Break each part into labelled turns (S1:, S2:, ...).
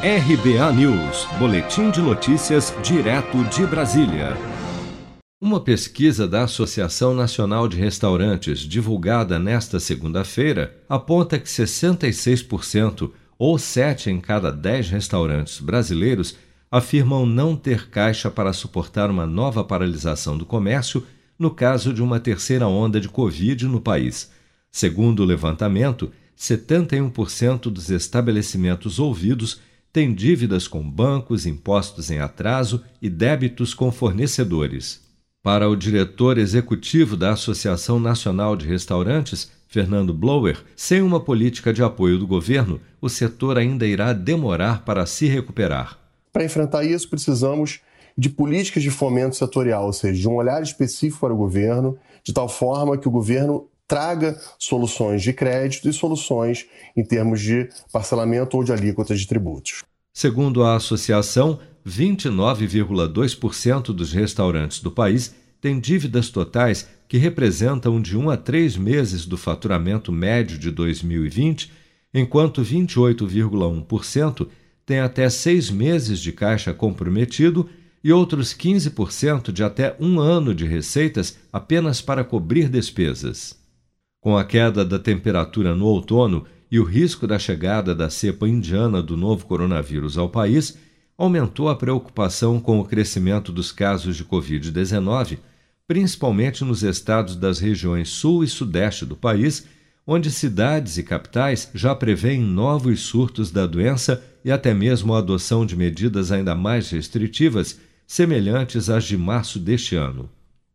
S1: RBA News, Boletim de Notícias, direto de Brasília. Uma pesquisa da Associação Nacional de Restaurantes, divulgada nesta segunda-feira, aponta que 66%, ou 7 em cada 10 restaurantes brasileiros, afirmam não ter caixa para suportar uma nova paralisação do comércio no caso de uma terceira onda de Covid no país. Segundo o levantamento, 71% dos estabelecimentos ouvidos tem dívidas com bancos, impostos em atraso e débitos com fornecedores. Para o diretor executivo da Associação Nacional de Restaurantes, Fernando Blower, sem uma política de apoio do governo, o setor ainda irá demorar para se recuperar.
S2: Para enfrentar isso, precisamos de políticas de fomento setorial, ou seja, de um olhar específico para o governo, de tal forma que o governo traga soluções de crédito e soluções em termos de parcelamento ou de alíquotas de tributos.
S1: Segundo a associação, 29,2% dos restaurantes do país têm dívidas totais que representam de 1 a 3 meses do faturamento médio de 2020, enquanto 28,1% têm até seis meses de caixa comprometido e outros 15% de até um ano de receitas apenas para cobrir despesas. Com a queda da temperatura no outono e o risco da chegada da cepa indiana do novo coronavírus ao país, aumentou a preocupação com o crescimento dos casos de Covid-19, principalmente nos estados das regiões sul e sudeste do país, onde cidades e capitais já prevêem novos surtos da doença e até mesmo a adoção de medidas ainda mais restritivas, semelhantes às de março deste ano.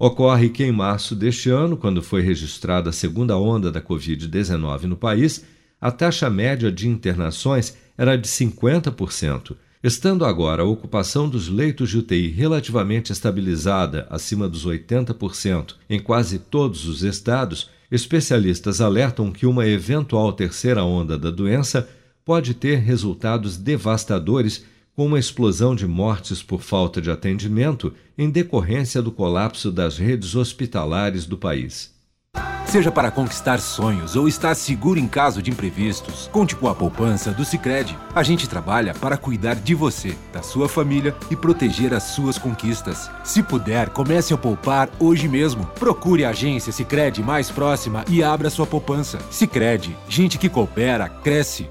S1: Ocorre que em março deste ano, quando foi registrada a segunda onda da Covid-19 no país, a taxa média de internações era de 50%, estando agora a ocupação dos leitos de UTI relativamente estabilizada, acima dos 80%, em quase todos os estados. Especialistas alertam que uma eventual terceira onda da doença pode ter resultados devastadores uma explosão de mortes por falta de atendimento em decorrência do colapso das redes hospitalares do país.
S3: Seja para conquistar sonhos ou estar seguro em caso de imprevistos, conte com a poupança do Sicredi. A gente trabalha para cuidar de você, da sua família e proteger as suas conquistas. Se puder, comece a poupar hoje mesmo. Procure a agência Sicredi mais próxima e abra sua poupança. Sicredi, gente que coopera cresce